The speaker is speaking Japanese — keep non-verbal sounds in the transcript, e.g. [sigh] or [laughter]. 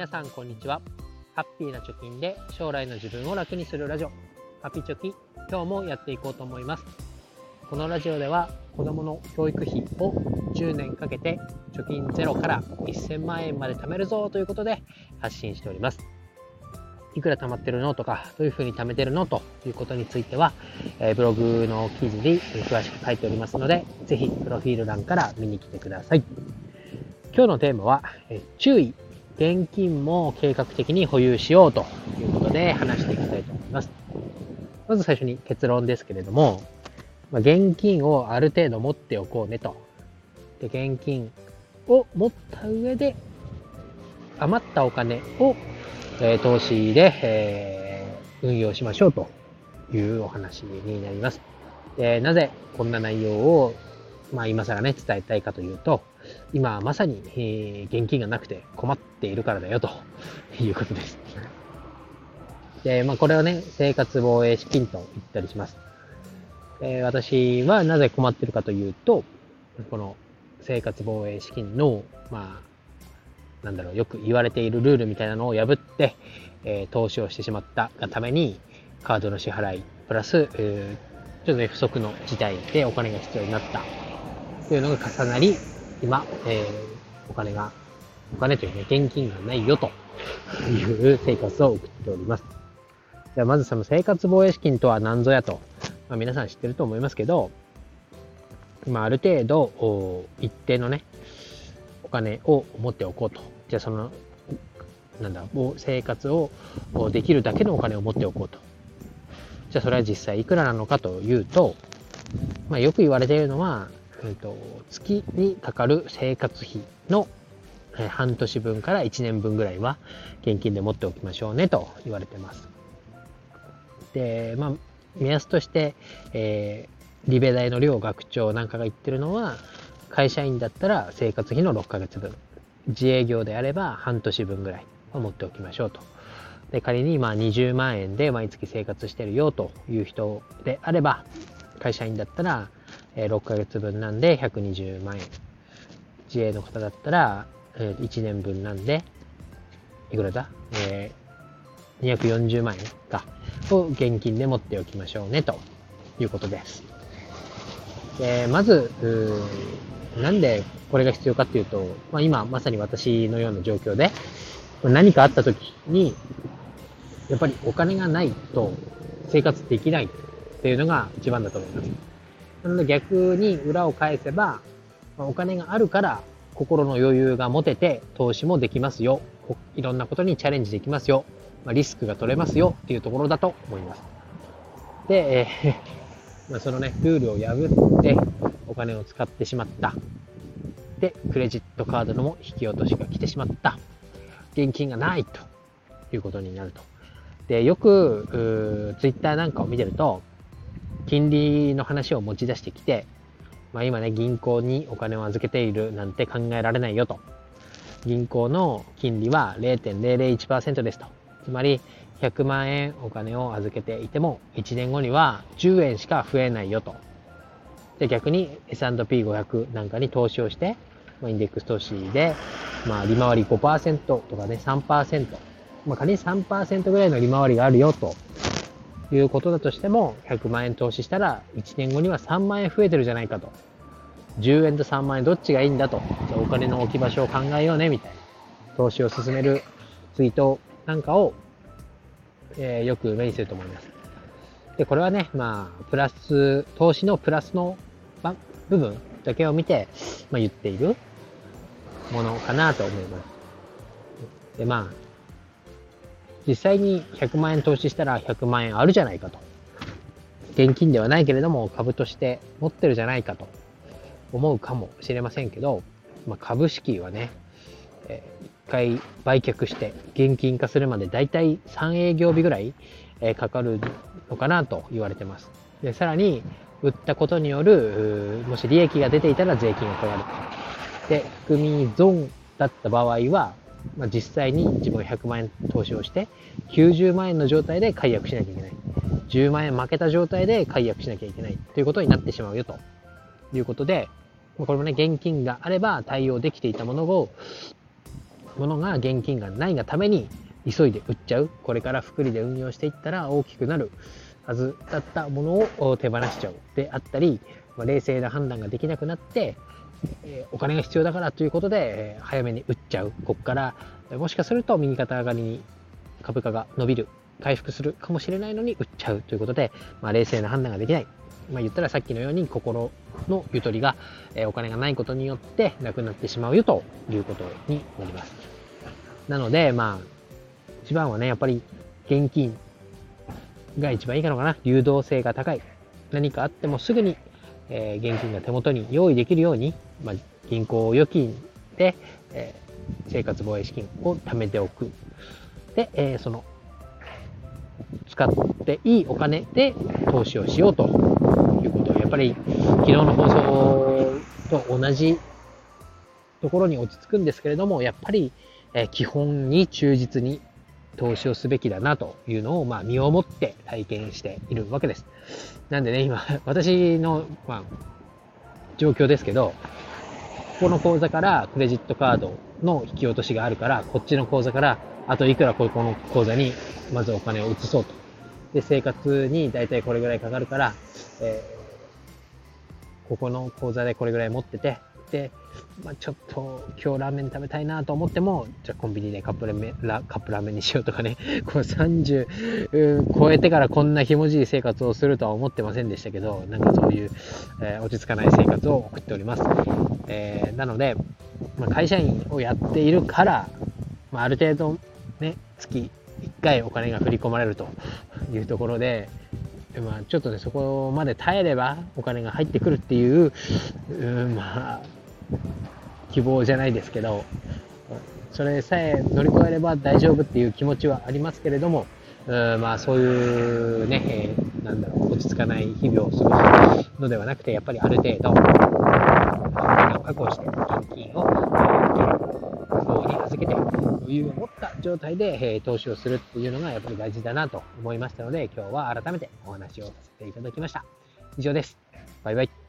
皆さんこんにちは。ハッピーな貯金で将来の自分を楽にするラジオ。ハピチョキ今日もやっていこうと思います。このラジオでは子供の教育費を10年かけて貯金ゼロから1000万円まで貯めるぞということで発信しております。いくら貯まってるのとか、どういうふうに貯めてるのということについては、え、ブログの記事に詳しく書いておりますので、ぜひプロフィール欄から見に来てください。今日のテーマは、え注意。現金も計画的に保有しようということで話していきたいと思います。まず最初に結論ですけれども、まあ、現金をある程度持っておこうねと。で、現金を持った上で余ったお金を、えー、投資で、えー、運用しましょうというお話になります。でなぜこんな内容を、まあ、今更ね、伝えたいかというと、今まさに、えー、現金がなくて困っているからだよと [laughs] いうことです。で、まあこれはね、生活防衛資金と言ったりします。えー、私はなぜ困ってるかというと、この生活防衛資金の、まあ、なんだろう、よく言われているルールみたいなのを破って、えー、投資をしてしまったがために、カードの支払い、プラス、え、ちょっとね、不足の事態でお金が必要になったというのが重なり、今、えー、お金が、お金というね、現金がないよという生活を送っております。じゃあまずその生活防衛資金とは何ぞやと、まあ、皆さん知ってると思いますけど、まあ、ある程度、一定のね、お金を持っておこうと。じゃあその、なんだ、もう生活をできるだけのお金を持っておこうと。じゃあそれは実際いくらなのかというと、まあ、よく言われているのは、えーと、月にかかる生活費の、え、半年分から1年分ぐらいは現金で持っておきましょうねと言われてます。で、まあ、目安として、えー、リベ大の両学長なんかが言ってるのは、会社員だったら生活費の6ヶ月分、自営業であれば半年分ぐらいは持っておきましょうと。で仮にまあ20万円で毎月生活してるよという人であれば、会社員だったらえ6ヶ月分なんで120万円。自営の方だったら、え1年分なんで、いくらだ？えー、240万円か、を現金で持っておきましょうね、ということです。でまず、なんでこれが必要かっていうと、まあ、今まさに私のような状況で、何かあった時に、やっぱりお金がないと生活できないっていうのが一番だと思います。なので逆に裏を返せば、お金があるから心の余裕が持てて投資もできますよ。いろんなことにチャレンジできますよ。まリスクが取れますよっていうところだと思います。で、えー、[laughs] まあ、そのね、ルールを破ってお金を使ってしまった。で、クレジットカードのも引き落としが来てしまった。現金がないということになると。で、よく、ツイッターなんかを見てると、金利の話を持ち出してきて、まあ、今ね、銀行にお金を預けているなんて考えられないよと。銀行の金利は0.001%ですと。つまり、100万円お金を預けていても、1年後には10円しか増えないよと。で、逆に S&P500 なんかに投資をして、ま、インデックス投資で、まあ、利回り5%とかね、3%。まあ、仮に3%ぐらいの利回りがあるよということだとしても、100万円投資したら、1年後には3万円増えてるじゃないかと。10円と3万円どっちがいいんだと。じゃあお金の置き場所を考えようね、みたいな。投資を進めるツイートなんかを、えー、よく目にすると思います。で、これはね、まあ、プラス、投資のプラスの部分だけを見て、まあ、言っているものかなと思います。で、まあ、実際に100万円投資したら100万円あるじゃないかと。現金ではないけれども株として持ってるじゃないかと思うかもしれませんけど、まあ、株式はね、えー、1回売却して現金化するまでだいたい3営業日ぐらい、えー、かかるのかなと言われてます。で、さらに売ったことによる、もし利益が出ていたら税金が取られてで、含み損だった場合は、まあ、実際に自分が100万円投資をして、90万円の状態で解約しなきゃいけない。10万円負けた状態で解約しなきゃいけない。ということになってしまうよと。いうことで、これもね、現金があれば対応できていたものを、ものが現金がないがために急いで売っちゃう。これから福利で運用していったら大きくなる。はずだったものを手放しちゃうであったり、まあ、冷静な判断ができなくなって、え、お金が必要だからということで、え、早めに売っちゃうここからもしかすると右肩上がりに株価が伸びる回復するかもしれないのに売っちゃうということで、まあ、冷静な判断ができないまあ、言ったらさっきのように心のゆとりが、え、お金がないことによってなくなってしまうよということになります。なので、まあ、一番はね、やっぱり現金が一番いいかのかな。流動性が高い。何かあってもすぐに、えー、現金が手元に用意できるように、まあ、銀行預金で、えー、生活防衛資金を貯めておく。で、えー、その使っていいお金で投資をしようということを、やっぱり昨日の放送と同じところに落ち着くんですけれども、やっぱりえ基本に忠実に投資をすべきだなというのを、まあ、身をもって体験しているわけです。なんでね、今、私の、まあ、状況ですけど、ここの口座からクレジットカードの引き落としがあるから、こっちの口座からあといくらここの口座にまずお金を移そうと。で、生活に大体これぐらいかかるから、えー、ここの口座でこれぐらい持ってて、まあ、ちょっと今日ラーメン食べたいなと思っても、じゃあコンビニでカップラーメンラカップラーメンにしようとかね、[laughs] この30超えてからこんなひもじい生活をするとは思ってませんでしたけど、なんかそういう、えー、落ち着かない生活を送っております。えー、なので、まあ、会社員をやっているから、まあ、ある程度ね、月1回お金が振り込まれるというところで、まあ、ちょっとね、そこまで耐えればお金が入ってくるっていう、うまあ、希望じゃないですけど、それさえ乗り越えれば大丈夫っていう気持ちはありますけれども、うんまあそういうね、えー、なんだろう、落ち着かない日々を過ごすのではなくて、やっぱりある程度、お金を確保して、現金を、えー、に預けて、余裕を持った状態で、えー、投資をするっていうのがやっぱり大事だなと思いましたので、今日は改めてお話をさせていただきました。以上です。バイバイ。